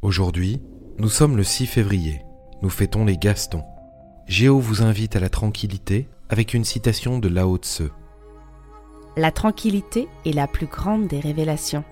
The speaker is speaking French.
Aujourd'hui, nous sommes le 6 février. Nous fêtons les Gastons. Géo vous invite à la tranquillité avec une citation de Lao Tse. La tranquillité est la plus grande des révélations.